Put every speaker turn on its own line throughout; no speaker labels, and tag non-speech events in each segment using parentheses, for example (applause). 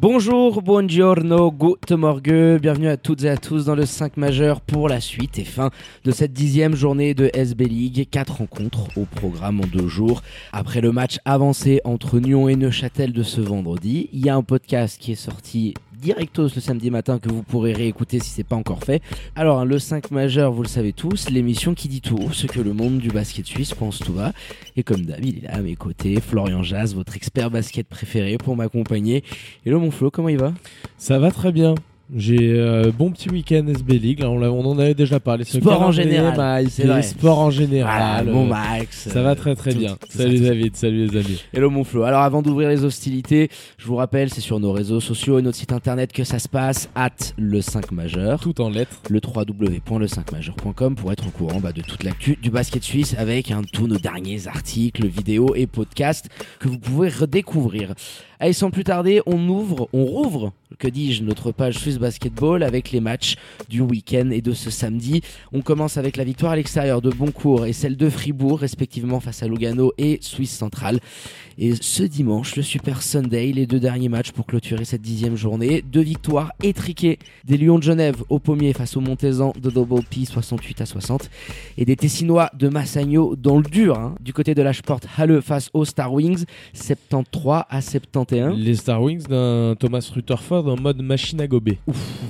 Bonjour, buongiorno, guten morgue, bienvenue à toutes et à tous dans le 5 majeur pour la suite et fin de cette dixième journée de SB League. Quatre rencontres au programme en deux jours. Après le match avancé entre Nyon et Neuchâtel de ce vendredi, il y a un podcast qui est sorti directos le samedi matin que vous pourrez réécouter si c'est pas encore fait. Alors le 5 majeur, vous le savez tous, l'émission qui dit tout ce que le monde du basket suisse pense tout bas. Et comme d'hab, il est là à mes côtés, Florian Jazz, votre expert basket préféré pour m'accompagner. Hello mon Flo, comment il va?
Ça va très bien. J'ai euh, bon petit week-end SB League, là, on, on en avait déjà parlé. Ce
Sport en général, vrai.
Sport en
Ah,
général.
bon
euh,
Max.
ça va très très
tout-
bien.
tout
salut
ça.
David, salut les amis.
Hello mon Flo. Alors avant d'ouvrir les hostilités, je vous rappelle, c'est sur nos réseaux sociaux et notre site internet que ça se passe, at le 5 majeur.
Tout en lettres.
le www.le5majeur.com pour être au courant bah, de toute l'actu du basket suisse avec hein, tous nos derniers articles, vidéos et podcasts que vous pouvez redécouvrir. Allez, sans plus tarder, on ouvre, on rouvre, que dis-je, notre page Suisse Basketball avec les matchs du week-end et de ce samedi. On commence avec la victoire à l'extérieur de Boncourt et celle de Fribourg, respectivement face à Lugano et Suisse Centrale. Et ce dimanche, le Super Sunday, les deux derniers matchs pour clôturer cette dixième journée. Deux victoires étriquées des Lions de Genève au pommier face au Montezan de Double P 68 à 60 et des Tessinois de Massagno dans le dur hein, du côté de la Sport Halle face aux Star Wings 73 à 71.
Les Star Wings d'un Thomas Rutherford en mode machine à gober.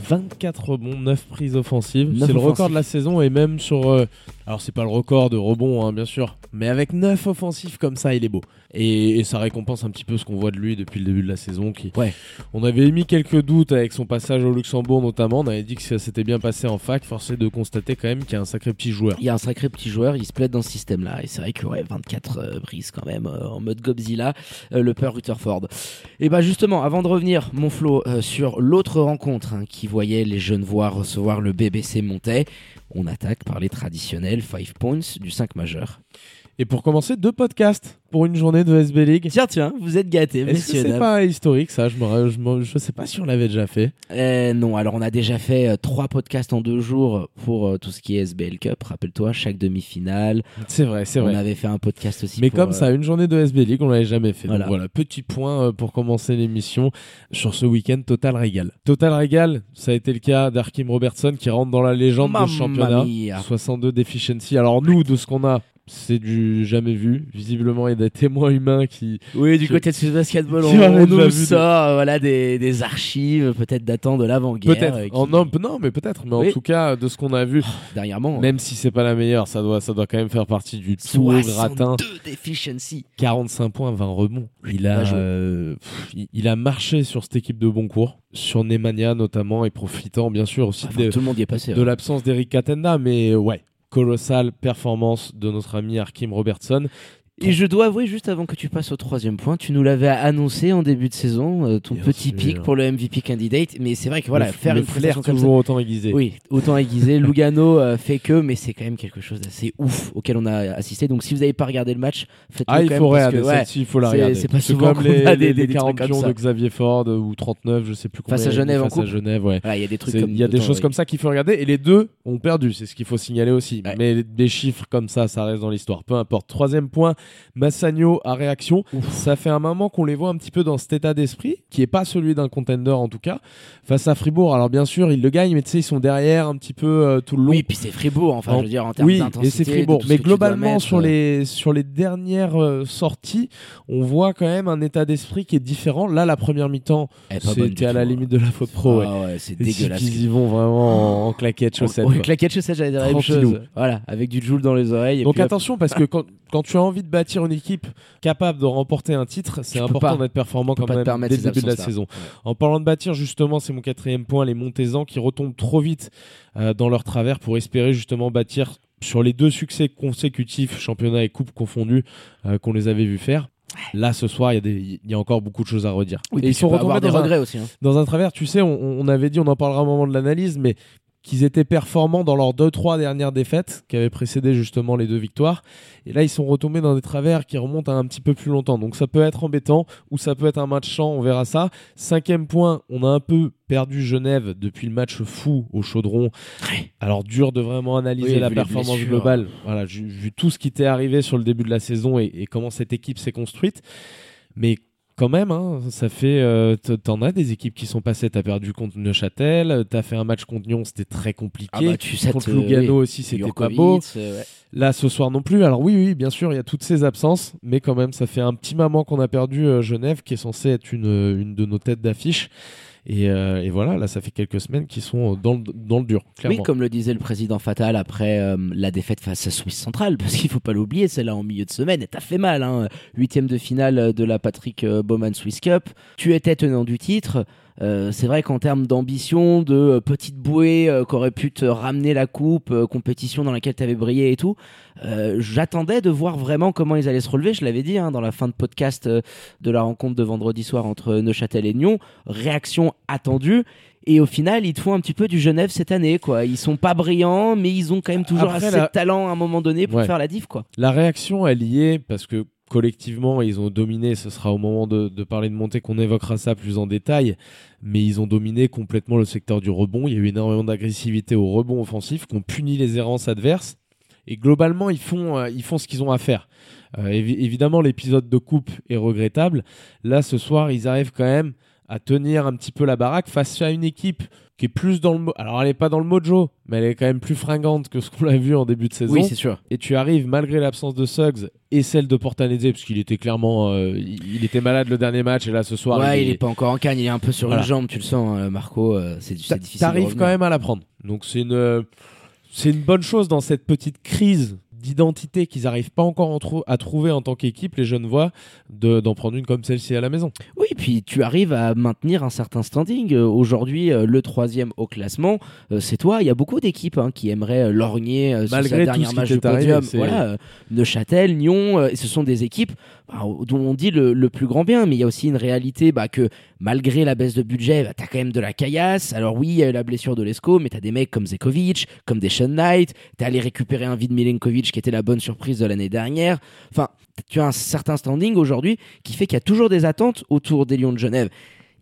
24 rebonds, 9 prises offensives. C'est le record de la saison et même sur. euh, alors, c'est pas le record de rebonds, hein, bien sûr. Mais avec 9 offensifs comme ça, il est beau. Et, et ça récompense un petit peu ce qu'on voit de lui depuis le début de la saison. Qui,
Ouais.
On avait émis quelques doutes avec son passage au Luxembourg notamment. On avait dit que ça s'était bien passé en fac. Forcé de constater quand même qu'il y a un sacré petit joueur.
Il y a un sacré petit joueur, il se plaît dans ce système-là. Et c'est vrai que ouais, 24 euh, prises quand même euh, en mode Godzilla, euh, le peur Rutherford. Et bah justement, avant de revenir, mon Flo, euh, sur l'autre rencontre hein, qui voyait les jeunes voir recevoir le BBC Montais, on attaque par les traditionnels 5 points du 5 majeur.
Et pour commencer, deux podcasts pour une journée de SB League.
Tiens, tiens, vous êtes gâtés,
Est-ce que
messieurs.
c'est pas historique ça? Je, me, je, me- je sais pas si on l'avait déjà fait.
Euh, non, alors on a déjà fait euh, trois podcasts en deux jours pour euh, tout ce qui est SBL Cup. Rappelle-toi, chaque demi-finale.
C'est vrai, c'est
On
vrai.
avait fait un podcast aussi.
Mais
pour,
comme ça, une journée de SB League, on l'avait jamais fait.
Voilà.
Donc voilà, petit point pour commencer l'émission sur ce week-end Total Régal. Total Régal, ça a été le cas d'Arkim Robertson qui rentre dans la légende
Mamma
de ce championnat.
mia.
62 deficiency. Alors nous, de ce qu'on a, c'est du jamais vu. Visiblement, il y a des témoins humains qui...
Oui, du côté de Swiss Basketball, on, on nous sort voilà, des, des archives, peut-être datant de l'avant-guerre.
Peut-être.
euh, qui-
Oh, non, non, mais peut-être. Mais
Oui.
en tout cas, de ce qu'on a vu,
Dernièrement,
même si c'est pas la meilleure, ça doit, ça doit quand même faire partie du tout gratin.
62 deficiency.
45 points, 20 rebonds. Il a, euh, pff, il- a marché sur cette équipe de Boncourt, sur Nemanja notamment, et profitant bien sûr aussi
Enfin,
de,
tout le monde y est passé.
de
hein.
l'absence d'Eric Katenda, mais ouais, colossale performance de notre ami Arkim Robertson.
Et je dois avouer, juste avant que tu passes au troisième point, tu nous l'avais annoncé en début de saison, euh, ton
Bien
petit
sûr.
pic pour le MVP candidate. Mais c'est vrai que voilà,
le,
faire
le
une
flair toujours autant aiguisé.
Oui, autant aiguisé. (laughs) Lugano euh, fait que, mais c'est quand même quelque chose d'assez ouf auquel on a assisté. Donc si vous n'avez pas regardé le match, faites-le
Ah,
quand
il
même
faut
parce
regarder,
que, ouais,
celle-ci, il faut la regarder.
c'est pas souvent
comme les,
a des- des- des trucs
40
comme
pions
ça.
de Xavier Ford ou 39, je sais plus combien.
Face à Genève en
face à. Genève, ouais.
il y a des trucs
Il y a des choses comme ça qu'il faut regarder et les deux ont perdu, c'est ce qu'il faut signaler aussi. Mais des chiffres comme ça, ça reste dans l'histoire. Peu importe. Troisième point, Massagno à réaction. Ça fait un moment qu'on les voit un petit peu dans cet état d'esprit, qui est pas celui d'un contender en tout cas, face à Fribourg. Alors bien sûr, ils le gagnent, mais tu sais, ils sont derrière un petit peu euh, tout le long.
Oui, puis c'est Fribourg, enfin,
En-
je veux dire, en termes
Oui,
d'intensité.
et c'est Fribourg. Mais globalement,
mettre,
sur,
euh,
les, sur les dernières euh, sorties, on voit quand même un état d'esprit qui est différent. Là, la première mi-temps, c'était à la
tout,
limite de la faute pro.
Ah ouais, c'est
Et
dégueulasse.
Ils y vont vraiment en, en claquettes chaussettes.
Oui,
quoi.
claquette chaussette, j'allais dire la même chose. Voilà, avec du joule dans les oreilles. et
Donc
puis
attention parce que quand, quand tu as envie de bâtir une équipe capable de remporter un titre, c'est important d'être performant quand même dès le début de la saison. En parlant de bâtir, justement, c'est mon quatrième point, les Montezans qui retombent trop vite euh, dans leur travers pour espérer justement bâtir sur les deux succès consécutifs, championnat et coupe confondus, euh, qu'on les avait vus faire. Là, ce soir, il y, a des- il y a encore beaucoup de choses à redire.
Oui,
et ils sont retombés
des
dans un,
regrets aussi. hein.
dans un travers, tu sais, on, on avait dit, on en parlera au moment de l'analyse, mais qu'ils étaient performants dans leurs deux, trois dernières défaites qui avaient précédé justement les deux victoires. Et là, ils sont retombés dans des travers qui remontent à un petit peu plus longtemps. Donc ça peut être embêtant ou ça peut être un match champ, on verra ça. Cinquième point, on a un peu perdu Genève depuis le match fou au Chaudron. Alors dur de vraiment analyser
Oui,
la performance globale. Voilà, vu, vu tout ce qui t'est arrivé sur le début de la saison et, et comment cette équipe s'est construite. Mais quand même, hein, ça fait. euh, T'en as des équipes qui sont passées. T'as perdu contre Neuchâtel. T'as fait un match contre Nyon, c'était très compliqué.
Ah bah, tu sais,
contre
euh,
Lugano
oui.
aussi, c'était pas beau.
euh, ouais.
Là, ce soir non plus. Alors oui, oui, bien sûr, il y a toutes ces absences, mais quand même, ça fait un petit moment qu'on a perdu euh, Genève, qui est censé être une, une de nos têtes d'affiche. Et, euh, et voilà, là, ça fait quelques semaines qu'ils sont dans le, dans le dur, clairement.
Oui, comme le disait le président Fatal après euh, la défaite face à Suisse Centrale, (laughs) parce qu'il faut pas l'oublier, celle-là en milieu de semaine, et t'as fait mal. Hein. Huitième de finale de la Patrick euh, Bowman Swiss Cup. Tu étais tenant du titre. Euh, c'est vrai qu'en termes d'ambition, de euh, petite bouée euh, qu'aurait pu te ramener la coupe, euh, compétition dans laquelle tu avais brillé et tout, euh, j'attendais de voir vraiment comment ils allaient se relever. Je l'avais dit hein, dans la fin de podcast de la rencontre de vendredi soir entre Neuchâtel et Nyon. Réaction attendue. Et au final, ils te font un petit peu du Genève cette année, quoi. Ils sont pas brillants, mais ils ont quand même toujours
Après,
assez
la-
de talent à un moment donné pour
Ouais.
faire la diff, quoi.
La réaction, elle y est parce que collectivement, ils ont dominé. Ce sera au moment de, parler de montée qu'on évoquera ça plus en détail. Mais ils ont dominé complètement le secteur du rebond. Il y a eu énormément d'agressivité au rebond offensif qui ont puni les errances adverses. Et globalement, ils font, euh, ce qu'ils ont à faire. Euh, évi- évidemment, l'épisode de coupe est regrettable. Là, ce soir, ils arrivent quand même à tenir un petit peu la baraque face à une équipe qui est plus dans le... Alors, elle n'est pas dans le mojo, mais elle est quand même plus fringante que ce qu'on a vu en début de saison
Oui, c'est sûr.
et tu arrives malgré l'absence de Suggs et celle de Portanese parce qu'il était clairement euh, il, était malade le dernier match et là ce soir
ouais,
il,
il est pas encore en canne, il est un peu sur
Voilà.
une jambe, tu le sens, euh, Marco. euh, c'est difficile.
t'arrives quand même à la prendre donc c'est une c'est une bonne chose dans cette petite crise d'identité qu'ils n'arrivent pas encore en trou- à trouver en tant qu'équipe les jeunes voix de- d'en prendre une comme celle-ci à la maison
Oui, puis tu arrives à maintenir un certain standing. Euh, Aujourd'hui, euh, le troisième au classement, euh, c'est toi. Il y a beaucoup d'équipes hein, qui aimeraient lorgner euh, sur
Malgré
sa dernière match de podium. voilà, Neuchâtel, Nyon, ce sont des équipes bah, dont on dit le, le plus grand bien, mais il y a aussi une réalité bah, que malgré la baisse de budget, bah, tu as quand même de la caillasse. Alors oui, il y a eu la blessure de Lesko, mais tu as des mecs comme Zekovic, comme des Sean Knight, tu allé récupérer un vide Milenkovic qui était la bonne surprise de l'année dernière. Enfin, tu as un certain standing aujourd'hui qui fait qu'il y a toujours des attentes autour des Lions de Genève.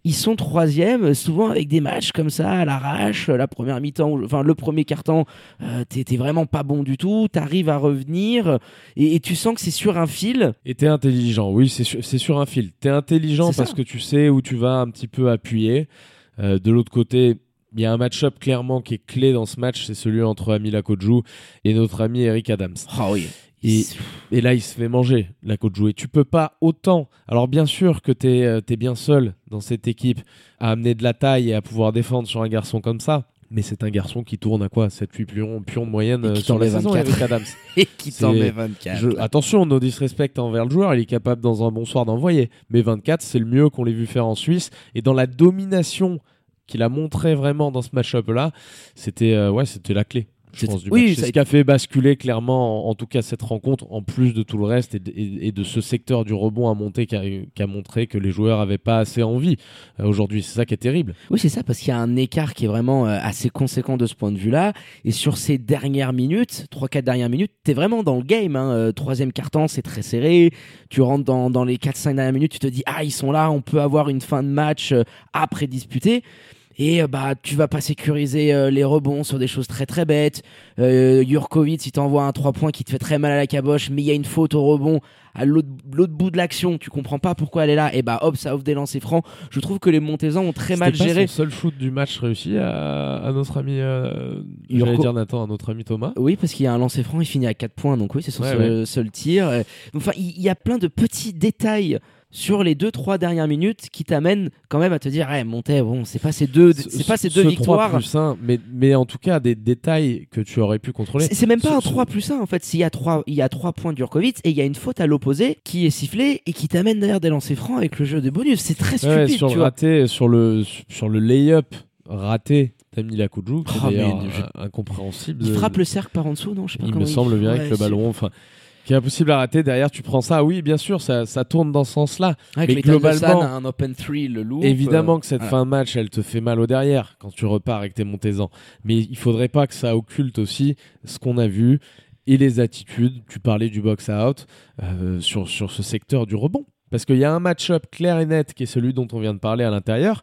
Ils sont troisième, souvent avec des matchs comme ça à l'arrache. La première mi-temps, enfin le premier quart-temps, euh, t'es vraiment pas bon du tout. T'arrives à revenir et, et tu sens que c'est sur un fil.
et t'es intelligent oui c'est sur, un fil t'es intelligent
ça.
parce que tu sais où tu vas un petit peu appuyer Euh, de l'autre côté il y a un match-up clairement qui est clé dans ce match, c'est celui entre Amila Kodjou et notre ami Eric Adams.
Ah oui.
Et, et là, il se fait manger, la Kodjou. Et tu peux pas autant. Alors, bien sûr que tu es, bien seul dans cette équipe à amener de la taille et à pouvoir défendre sur un garçon comme ça. Mais c'est un garçon qui tourne à quoi? 7-8 pions, pions de moyenne
Et
euh,
qui
sur la
t'en met
saison,
24.
Eric Adams. (laughs)
Et qui t'en met 24.
Je- attention, no disrespect envers le joueur, il est capable dans un bon soir d'envoyer. Mais 24, c'est le mieux qu'on l'ait vu faire en Suisse. Et dans la domination qu'il a montré vraiment dans ce match-up-là, c'était euh, ouais, c'était la clé. Je pense, du
oui,
c'est ce qui a fait basculer clairement, en, en tout cas, cette rencontre, en plus de tout le reste et de, et- et de ce secteur du rebond à monter qui a, qui a montré que les joueurs avaient pas assez envie euh, aujourd'hui. C'est ça qui est terrible.
Oui, c'est ça, parce qu'il y a un écart qui est vraiment euh, assez conséquent de ce point de vue-là. Et sur ces dernières minutes, 3-4 dernières minutes, t'es vraiment dans le game. Hein. Euh, troisième quart-temps, c'est très serré. Tu rentres dans, dans les 4-5 dernières minutes, tu te dis, ah, ils sont là, on peut avoir une fin de match après disputer. Et euh, bah, tu vas pas sécuriser euh, les rebonds sur des choses très très bêtes. Euh, Jurkovic, il t'envoie un 3 points qui te fait très mal à la caboche, mais il y a une faute au rebond à l'autre bout de l'action. Tu comprends pas pourquoi elle est là. Et bah hop, ça offre des lancers francs. Je trouve que les Montezans ont très mal
pas
géré.
son seul shoot du match réussi à, à notre ami, euh, j'allais dire Nathan, à notre ami Thomas.
Oui, parce qu'il y a un lancer franc, il finit à 4 points, donc oui, c'est son
Ouais,
seul, seul tir. Enfin, il il y, a plein de petits détails sur les 2-3 dernières minutes qui t'amènent quand même à te dire, ouais, Monté, bon, c'est pas ces deux,
Ce-
c'est pas ces
ce
deux
3
victoires.
plus 1, mais, mais en tout cas des détails que tu aurais pu contrôler.
C'est même pas
Ce-
un
ce-
3 plus 1 en fait. S'il y a 3, il y a 3 points d'Urkovic et il y a une faute à l'opposé qui est sifflée et qui t'amène derrière des lancers francs avec le jeu de bonus. C'est très
Ouais,
stupide,
sur
tu
le
vois.
raté, sur le sur le layup raté d'Amila Koudjou, qui est
Oh, mais je-
euh, incompréhensible.
Il frappe le cercle par en dessous, non Je sais pas
Il me semble bien
Ouais,
avec le ballon. Enfin, qui est impossible à rater. Derrière, tu prends ça. Oui, bien sûr, ça, ça tourne dans ce sens-là.
Avec
Mais
globalement, un open 3, le loop.
Évidemment
euh,
que cette
voilà.
fin de match, elle te fait mal au derrière quand tu repars avec tes montésans. Mais il faudrait pas que ça occulte aussi ce qu'on a vu et les attitudes. Tu parlais du box-out euh, sur, sur ce secteur du rebond. Parce qu'il y a un match-up clair et net qui est celui dont on vient de parler à l'intérieur.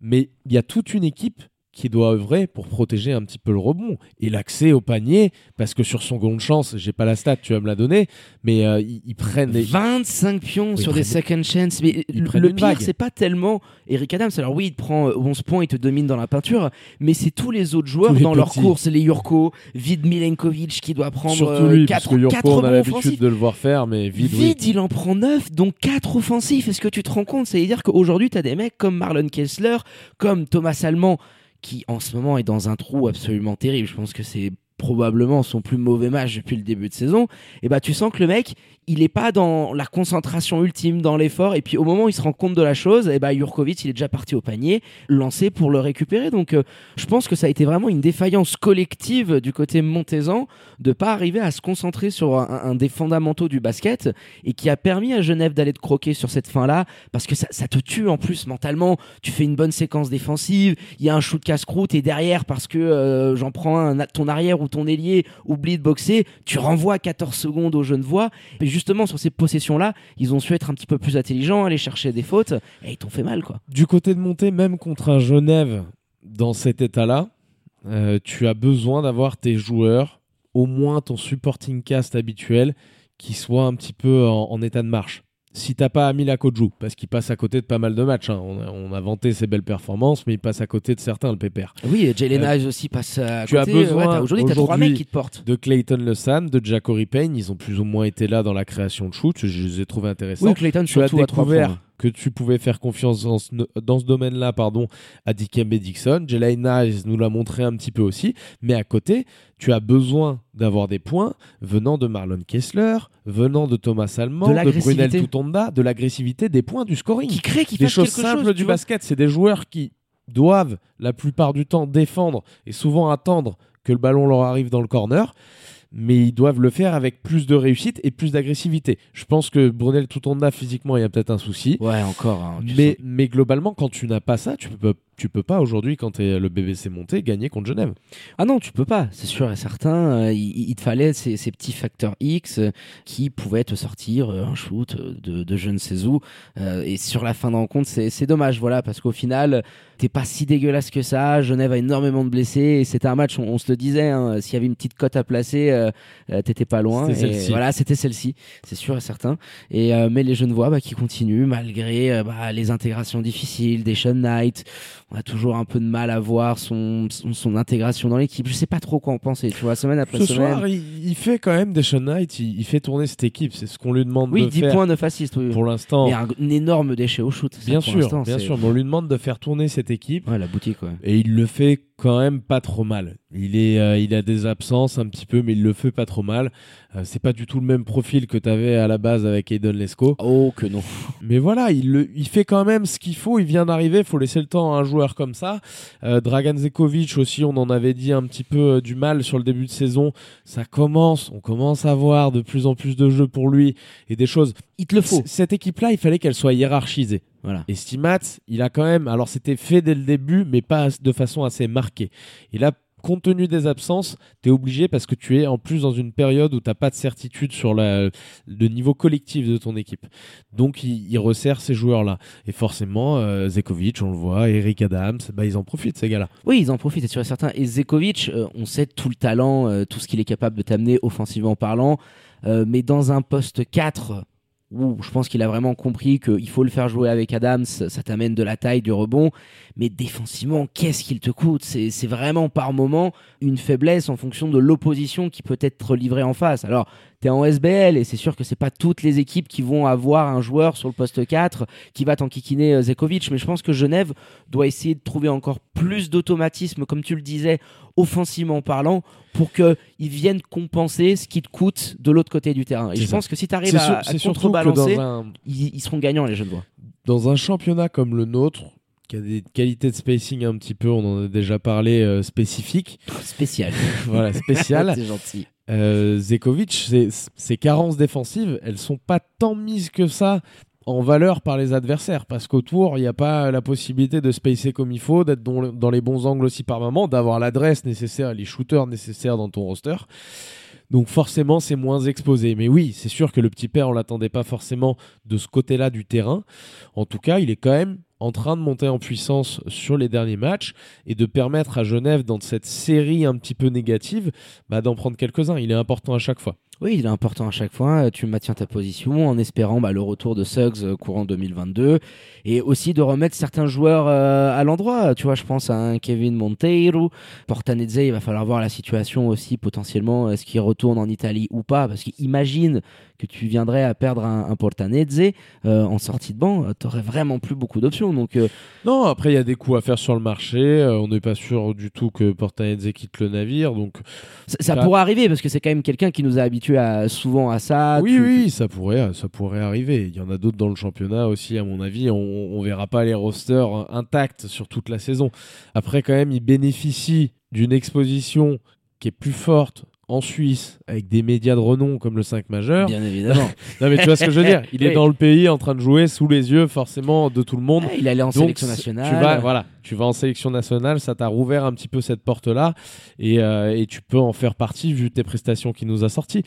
Mais il y a toute une équipe qui doit œuvrer pour protéger un petit peu le rebond et l'accès au panier parce que sur son goal de chance j'ai pas la stat tu vas me la donner mais euh, ils, ils prennent des
25 pions
Oui,
sur des second chances. Mais le pire, c'est pas tellement Eric Adams. Alors oui, il te prend euh, 11 points, il te domine dans la peinture, mais c'est tous les autres joueurs
Tous
dans leur course. Les Yurko, Vid Milenkovic qui doit prendre
surtout lui
4,
parce que Yurko on a l'habitude de le voir faire mais oui.
Vide, il en prend 9, donc 4 offensifs. Est-ce que tu te rends compte? C'est-à-dire qu'aujourd'hui, tu as des mecs comme Marlon Kessler, comme Thomas Allemand, qui en ce moment est dans un trou absolument terrible. Je pense que c'est probablement son plus mauvais match depuis le début de saison. Et bah, tu sens que le mec, il est pas dans la concentration ultime, dans l'effort. Et puis au moment où il se rend compte de la chose, et bah, Jurkovic, il est déjà parti au panier, lancé pour le récupérer. Donc euh, je pense que ça a été vraiment une défaillance collective du côté montaisan de pas arriver à se concentrer sur un, des fondamentaux du basket et qui a permis à Genève d'aller te croquer sur cette fin-là parce que ça, te tue en plus mentalement. Tu fais une bonne séquence défensive, il y a un shoot casse-croûte et derrière parce que euh, j'en prends un, ton arrière ton ailier oublie de boxer, tu renvoies 14 secondes aux Genevois. Et justement sur ces possessions-là, ils ont su être un petit peu plus intelligents, aller chercher des fautes et ils t'ont fait mal quoi.
du côté de monter, même contre un Genève dans cet état-là, euh, tu as besoin d'avoir tes joueurs, au moins ton supporting cast habituel, qui soit un petit peu en état de marche. Si t'as pas Amila Koju, parce qu'il passe à côté de pas mal de matchs, hein. on, a, on a vanté ses belles performances, mais il passe à côté de certains, le pépère.
Oui, Jalen Ives aussi passe à
Euh, tu as
côté. Ouais,
besoin
t'as- Aujourd'hui, t'as trois mecs qui te portent.
De Clayton Lesan, de Jacory Payne, ils ont plus ou moins été là dans la création de shoot, je les ai trouvés intéressants.
Oui, Clayton
tu as
surtout à trois
découvert. Que tu pouvais faire confiance dans ce, dans ce domaine-là pardon, à Dikembe Dixon. Jelay Nice nous l'a montré un petit peu aussi. Mais à côté, tu as besoin d'avoir des points venant de Marlon Kessler, venant de Thomas Allemand,
De
de, Brunel de l'agressivité, des points, du scoring.
Qui crée, qui
des choses
quelque
simples
chose,
du basket. C'est des joueurs qui doivent la plupart du temps défendre et souvent attendre que le ballon leur arrive dans le corner. Mais ils doivent le faire avec plus de réussite et plus d'agressivité. Je pense que Brunel Tutonda, physiquement, il y a peut-être un souci.
Ouais, encore. hein,
Mais,
sens.
mais globalement, quand tu n'as pas ça, tu peux, tu peux pas aujourd'hui, quand es le BBC monté, gagner contre Genève.
Ah non, tu peux pas, c'est sûr et certain. Euh, il, il te fallait ces, ces petits facteurs X euh, qui pouvaient te sortir euh, un shoot de, de je ne sais où. Et sur la fin de rencontre, c'est c'est dommage, voilà, parce qu'au final, t'es pas si dégueulasse que ça. Genève a énormément de blessés et c'était un match, on, on se le disait, hein, s'il y avait une petite cote à placer, euh, euh, t'étais pas loin.
C'était
Et
celle-ci.
Voilà, c'était celle-ci, c'est sûr et certain. Et euh, mais les Genevois bah, qui continuent malgré euh, bah, les intégrations difficiles, des Sean Knight. On a toujours un peu de mal à voir son, son, son intégration dans l'équipe. Je sais pas trop quoi en penser, tu vois, semaine après
Ce
semaine.
soir, il, il fait quand même des Sean Knight, il, il fait tourner cette équipe. C'est ce qu'on lui demande
oui,
de
10
faire
points, 9 assists. Oui.
pour l'instant.
Mais un, un énorme déchet au shoot.
Bien sûr, bien sûr. Mais on lui demande de faire tourner cette équipe.
Ouais, la boutique, ouais.
Et il le fait quand même pas trop mal. Il, est, euh, il a des absences un petit peu, mais il le fait pas trop mal. Euh, c'est pas du tout le même profil que tu avais à la base avec Aiden Lesko.
Oh, que non.
Mais voilà, il, le- il fait quand même ce qu'il faut. Il vient d'arriver. Il faut laisser le temps à un joueur comme ça. Euh, Dragan Zekovic aussi, on en avait dit un petit peu du mal sur le début de saison. Ça commence, on commence à voir de plus en plus de jeux pour lui et des choses.
Il te le faut.
C- Cette équipe-là, il fallait qu'elle soit hiérarchisée.
Voilà.
Et Stimat, il a quand même, alors c'était fait dès le début, mais pas de façon assez marquée. Et là, compte tenu des absences, tu es obligé parce que tu es en plus dans une période où tu pas de certitude sur la- le niveau collectif de ton équipe. Donc il, il resserre ces joueurs-là. Et forcément, euh, Zekovic, on le voit, Eric Adams, bah, ils en profitent ces gars-là.
Oui, ils en profitent, c'est sûr et certain. Et Zekovic, euh, on sait tout le talent, euh, tout ce qu'il est capable de t'amener offensivement parlant. Mais dans un poste 4, je pense qu'il a vraiment compris qu'il faut le faire jouer avec Adams, ça t'amène de la taille, du rebond. Mais défensivement, qu'est-ce qu'il te coûte? C'est c'est vraiment par moment une faiblesse en fonction de l'opposition qui peut être livrée en face. Alors, tu es en SBL et c'est sûr que c'est pas toutes les équipes qui vont avoir un joueur sur le poste 4 qui va t'enquiquiner euh, Zekovic. Mais je pense que Genève doit essayer de trouver encore plus d'automatisme, comme tu le disais, offensivement parlant, pour qu'ils viennent compenser ce qui te coûte de l'autre côté du terrain. Et je
ça.
pense que si tu arrives à, à contrebalancer,
un,
ils, ils seront gagnants, les Genevois.
dans un championnat comme le nôtre, qui a des qualités de spacing un petit peu, on en a déjà parlé, euh, spécifiques,
Spécial. (laughs)
voilà, spéciales. (laughs)
C'est gentil.
euh, Zekovic, ses, ses carences défensives, elles sont pas tant mises que ça en valeur par les adversaires parce qu'autour il n'y a pas la possibilité de spacer comme il faut, d'être dans, les bons angles aussi par moment, d'avoir l'adresse nécessaire, les shooters nécessaires dans ton roster. Donc forcément c'est moins exposé. Mais oui, c'est sûr que le petit père on l'attendait pas forcément de ce côté-là du terrain. En tout cas, il est quand même en train de monter en puissance sur les derniers matchs et de permettre à Genève, dans cette série un petit peu négative, bah, d'en prendre quelques-uns. Il est important à chaque fois.
Oui, il est important à chaque fois. Tu maintiens ta position en espérant bah, le retour de Suggs euh, courant 2022 et aussi de remettre certains joueurs euh, à l'endroit. Tu vois, je pense à un Kevin Monteiro, Portanezze. Il va falloir voir la situation aussi potentiellement. Est-ce qu'il retourne en Italie ou pas Parce qu'imagine que tu viendrais à perdre un, un euh, en sortie de banc, tu n'aurais vraiment plus beaucoup d'options. Donc
non, après il y a des coups à faire sur le marché. on n'est pas sûr du tout que Portanezze quitte le navire. Donc
ça, ça pourrait arriver parce que c'est quand même quelqu'un qui nous a habitués à, souvent à ça.
Oui, oui, ça pourrait, ça pourrait arriver. Il y en a d'autres dans le championnat aussi, à mon avis. On, on verra pas les rosters intacts sur toute la saison. Après, quand même, il bénéficie d'une exposition qui est plus forte en Suisse avec des médias de renom comme le 5 majeur.
Bien évidemment. (laughs)
non mais tu vois ce que je veux dire Il est dans le pays en train de jouer sous les yeux forcément de tout le monde.
il allait en sélection nationale.
Tu vas voilà, tu vas en sélection nationale, ça t'a rouvert un petit peu cette porte là et, euh, et tu peux en faire partie vu tes prestations qui nous a sorti.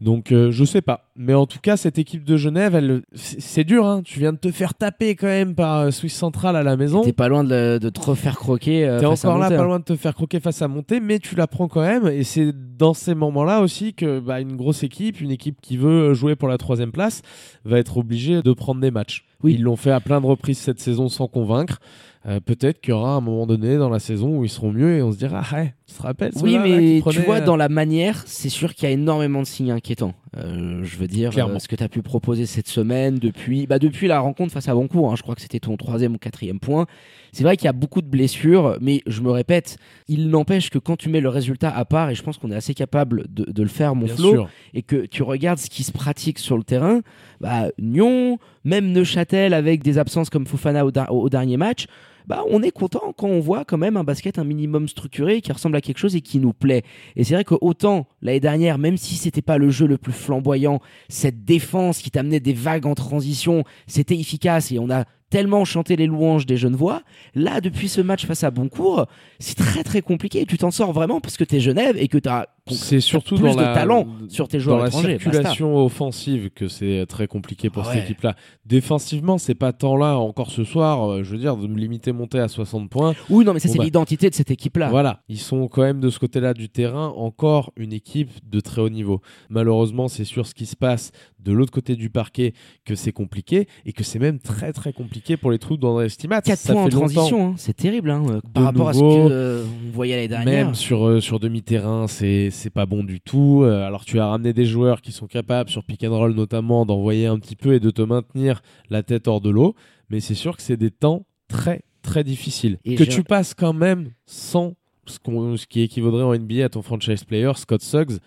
Donc euh, je sais pas, mais en tout cas cette équipe de Genève, elle, c'est dur. Hein. Tu viens de te faire taper quand même par euh, Suisse Central à la maison.
T'es pas loin de, de, te refaire croquer. Euh,
T'es encore là, pas
hein.
loin de te faire croquer face à monter, mais tu la prends quand même. Et c'est dans ces moments-là aussi que bah, une grosse équipe, une équipe qui veut jouer pour la troisième place, va être obligée de prendre des matchs.
Oui.
Ils l'ont fait à plein de reprises cette saison sans convaincre. Euh, peut-être qu'il y aura un moment donné dans la saison où ils seront mieux et on se dira ah ouais, tu te rappelles
Oui,
là,
mais
prenaient,
tu vois,
euh,
dans la manière, c'est sûr qu'il y a énormément de signes inquiétants. Euh, je veux dire, euh, ce que tu as pu proposer cette semaine depuis, bah, depuis la rencontre face à Bancourt, hein, je crois que c'était ton troisième ou quatrième point. C'est vrai qu'il y a beaucoup de blessures, mais je me répète, il n'empêche que quand tu mets le résultat à part, et je pense qu'on est assez capable de, de le faire, mon
Bien
Flo,
sûr.
et que tu regardes ce qui se pratique sur le terrain, bah, Nyon, même Neuchâtel avec des absences comme Fofana au dernier match, bah, on est content quand on voit quand même un basket un minimum structuré qui ressemble à quelque chose et qui nous plaît. Et c'est vrai que autant l'année dernière, même si c'était pas le jeu le plus flamboyant, cette défense qui t'amenait des vagues en transition, c'était efficace et on a tellement chanté les louanges des Genevois. Là, depuis ce match face à Boncourt, c'est très très compliqué. Tu t'en sors vraiment parce que t'es Genève et que t'as
C'est surtout
plus
dans
de
la,
talent sur tes
dans
joueurs
la
étrangers. basta.
circulation offensive que c'est très compliqué pour cette équipe-là. Défensivement, c'est pas tant là encore ce soir. euh, je veux dire, de me limiter monter à 60 points.
Oui, non, mais ça
Bon,
c'est
bah.
l'identité de cette équipe-là.
Voilà, ils sont quand même de ce côté-là du terrain encore une équipe de très haut niveau. Malheureusement, c'est sur ce qui se passe de l'autre côté du parquet que c'est compliqué et que c'est même très très compliqué pour les troupes d'André Stimat.
4
Ça
points en
fait
transition, hein, c'est terrible hein, euh, par rapport à ce que euh, on voyait l'année dernière.
Même sur, euh, sur demi-terrain, c'est pas bon du tout. Euh, alors tu as ramené des joueurs qui sont capables, sur pick and roll notamment, d'envoyer un petit peu et de te maintenir la tête hors de l'eau. Mais c'est sûr que c'est des temps très très difficiles.
Et
que tu passes quand même sans ce, qu'on- ce qui équivaudrait en NBA à ton franchise player, Scott Suggs,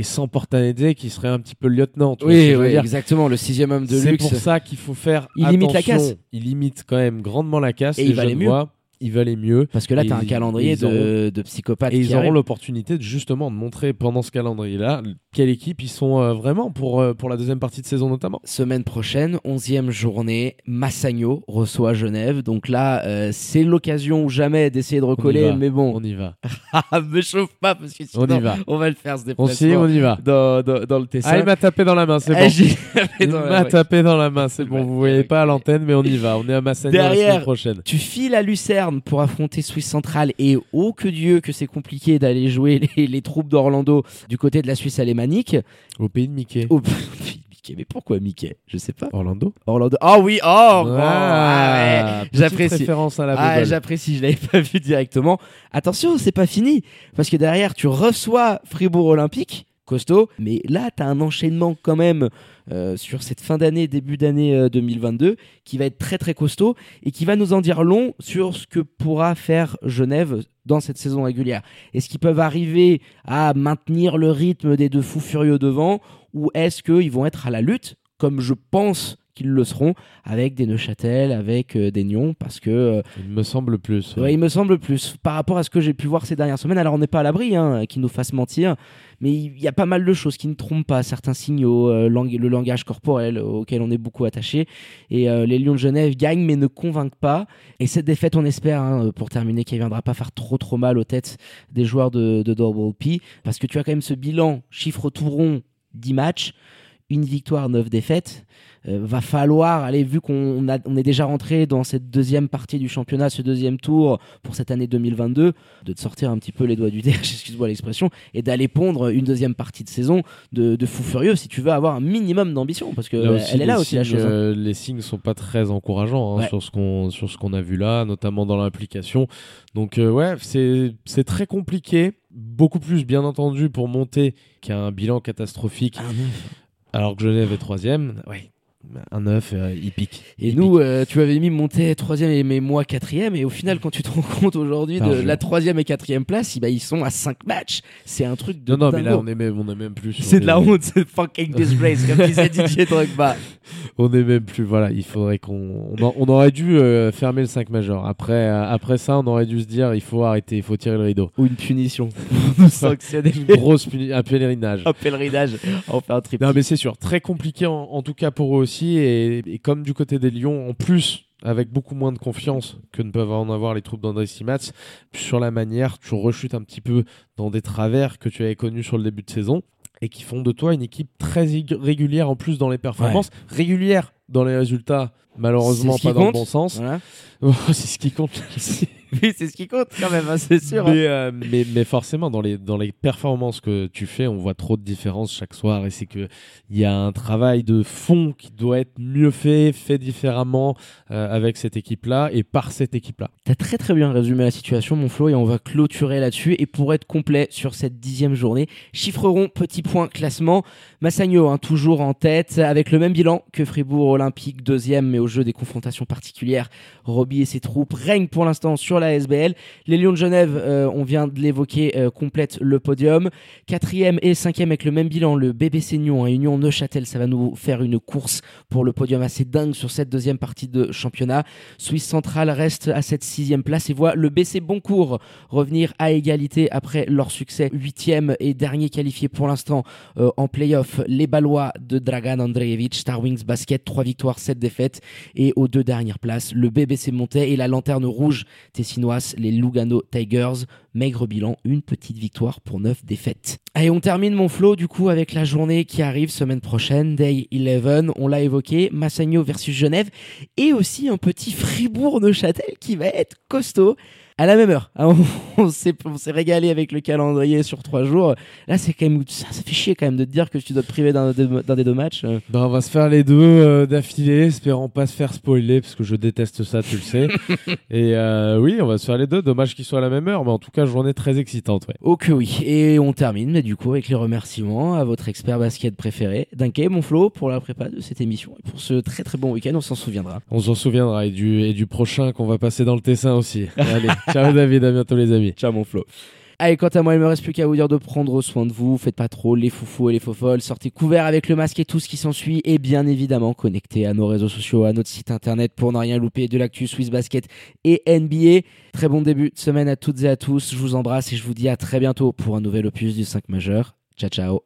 et sans Portanede qui serait un petit peu le lieutenant. tu
oui, exactement, le sixième homme de
c'est
luxe.
pour ça qu'il faut faire
Il limite la casse.
Il limite quand même grandement la casse.
Et
Les
il valait
Genevois, Il valait mieux.
Parce que là, tu as un
ils-
calendrier
ils auront-
de, de psychopathes.
Et ils auront l'opportunité de, justement de montrer pendant ce calendrier-là quelle équipe ils sont euh, vraiment pour, euh, pour la deuxième partie de saison notamment.
Semaine prochaine, 11e journée, Massagno reçoit Genève. Donc là, euh, c'est l'occasion ou jamais d'essayer de recoller. Mais bon,
On y va. (laughs)
Ah, me chauffe pas parce que sinon,
On y va.
on va le faire ce
On s'y est,
déplacement
on y va.
dans, dans, dans le Tessin.
Ah, il m'a tapé dans la main, c'est
Ah,
bon. Il
la-
m'a tapé dans la main, c'est bon. Vous voyez pas à l'antenne, mais on y va. On est à Massagno la
Derrière.
semaine prochaine.
Tu files à Lucerne pour affronter Suisse Centrale et oh que Dieu que c'est compliqué d'aller jouer (laughs) les, les troupes d'Orlando du côté de la Suisse alémanique.
Au pays de Mickey.
Oh, (laughs) pff, Mickey, mais pourquoi Mickey? Je sais pas.
Orlando?
Orlando. Ah oui, oh bon, ah ouais.
petite
J'apprécie.
référence à la
Ah, j'apprécie, je l'avais (laughs) pas vu directement. Attention, c'est pas fini. Parce que derrière, tu reçois Fribourg Olympique, costaud. Mais là, tu as un enchaînement quand même euh, sur cette fin d'année, début d'année euh, 2022, qui va être très très costaud et qui va nous en dire long sur ce que pourra faire Genève dans cette saison régulière. Est-ce qu'ils peuvent arriver à maintenir le rythme des deux fous furieux devant ou est-ce qu'ils vont être à la lutte comme je pense qu'ils le seront avec des Neuchâtel, avec euh, des Nyon, parce que euh,
Il me semble plus.
ouais, il me semble plus par rapport à ce que j'ai pu voir ces dernières semaines. Alors on n'est pas à l'abri, hein, qu'ils nous fassent mentir, mais il y a pas mal de choses qui ne trompent pas, certains signaux, euh, lang- le langage corporel auquel on est beaucoup attaché. Et les Lions de Genève gagnent mais ne convainquent pas. Et cette défaite, on espère, hein, pour terminer, qu'elle viendra pas faire trop trop mal aux têtes des joueurs de, de Double P, parce que tu as quand même ce bilan, chiffre tout rond, 10 matchs, une victoire, 9 défaites. Euh, va falloir, allez, vu qu'on on est déjà rentré dans cette deuxième partie du championnat, ce deuxième tour pour cette année 2022, de te sortir un petit peu les doigts du (laughs) derrière, excuse-moi l'expression, et d'aller pondre une deuxième partie de saison de, de fou furieux si tu veux avoir un minimum d'ambition, parce que
Là aussi,
elle est là
les
aussi la
signes,
chose. hein.
euh, les signes sont pas très encourageants hein,
Ouais.
sur ce qu'on sur ce qu'on a vu là, notamment dans l'implication. Donc euh, ouais, c'est c'est très compliqué. Beaucoup plus bien entendu pour monter qu'un bilan catastrophique.
Ah.
Alors que Genève est troisième. Ouais. Un 9, il pique.
Et
Il
nous,
pique.
euh, tu avais mis monter troisième et mais moi quatrième. Et au final, quand tu te rends compte aujourd'hui de
jour.
la troisième et quatrième place, eh ben, ils sont à 5 matchs. C'est un truc de
non non, mais là on est même on est même plus.
C'est de la honte, c'est fucking disgrace, comme disait (laughs) Didier Drogba.
On est même plus. Voilà, il faudrait qu'on. On, aurait dû euh, fermer le 5 majeur. Après, euh, après ça, on aurait dû se dire il faut arrêter, il faut tirer le rideau.
Ou une punition. (laughs) Sanctionner.
Une grosse puni- un pèlerinage.
Un pèlerinage. On fait un trip.
Non, mais c'est sûr, très compliqué en, en tout cas pour eux aussi. Et, et comme du côté des Lions, en plus, avec beaucoup moins de confiance que ne peuvent en avoir les troupes d'André Simats, sur la manière, tu rechutes un petit peu dans des travers que tu avais connus sur le début de saison et qui font de toi une équipe très régulière en plus dans les performances, régulière dans les résultats, malheureusement pas dans le bon sens.
Voilà. (laughs)
C'est ce qui compte. (laughs)
Oui, c'est ce qui compte quand même, hein, c'est sûr. hein.
Mais, euh, mais, mais forcément, dans les, dans les performances que tu fais, on voit trop de différences chaque soir. Et c'est qu'il y a un travail de fond qui doit être mieux fait, fait différemment euh, avec cette équipe-là et par cette équipe-là.
T'as très très bien résumé la situation, mon Flo, et on va clôturer là-dessus. Et pour être complet sur cette dixième journée, chiffrerons petit point classement. Massagno, hein, toujours en tête, avec le même bilan que Fribourg Olympique, deuxième, mais au jeu des confrontations particulières. Roby et ses troupes règnent pour l'instant sur la SBL. Les Lions de Genève, euh, on vient de l'évoquer, euh, complètent le podium. Quatrième et cinquième avec le même bilan, le BBC Nyon, hein, Union Neuchâtel, ça va nous faire une course pour le podium assez dingue sur cette deuxième partie de championnat. Suisse Centrale reste à cette sixième place et voit le BC Boncourt revenir à égalité après leur succès huitième et dernier qualifié pour l'instant euh, en playoff. Les Balois de Dragan Andreevich, Star Wings Basket, trois victoires, sept défaites et aux deux dernières places, le BBC Montais et la lanterne rouge les Lugano Tigers. Maigre bilan, une petite victoire pour neuf défaites. Allez, on termine mon flow du coup avec la journée qui arrive semaine prochaine, Day 11, on l'a évoqué, Massagno versus Genève et aussi un petit Fribourg-Neuchâtel qui va être costaud à la même heure. hein. (laughs) On s'est on s'est régalé avec le calendrier sur trois jours. Là, c'est quand même ça, ça fait chier quand même de te dire que tu dois te priver d'un des deux matchs.
Ben, on va se faire les deux euh, d'affilée, espérant pas se faire spoiler, parce que je déteste ça, tu le sais. (laughs) et euh, oui, on va se faire les deux. Dommage qu'ils soient à la même heure, mais en tout cas, journée très excitante. Ouais.
Oh que oui. Et on termine, mais du coup, avec les remerciements à votre expert basket préféré, Dunké, mon Flo, pour la prépa de cette émission et pour ce très très bon week-end. On s'en souviendra.
On s'en souviendra et du, et du prochain qu'on va passer dans le Tessin aussi. Allez, (laughs) ciao David, à bientôt les amis.
Ciao mon Flo. Allez, quant à moi, il me reste plus qu'à vous dire de prendre soin de vous. Faites pas trop les foufous et les faux folles. Sortez couverts avec le masque et tout ce qui s'ensuit. Et bien évidemment, connectez à nos réseaux sociaux, à notre site internet pour ne rien louper de l'actu Swiss Basket et NBA. Très bon début de semaine à toutes et à tous. Je vous embrasse et je vous dis à très bientôt pour un nouvel opus du 5 majeur. Ciao, ciao.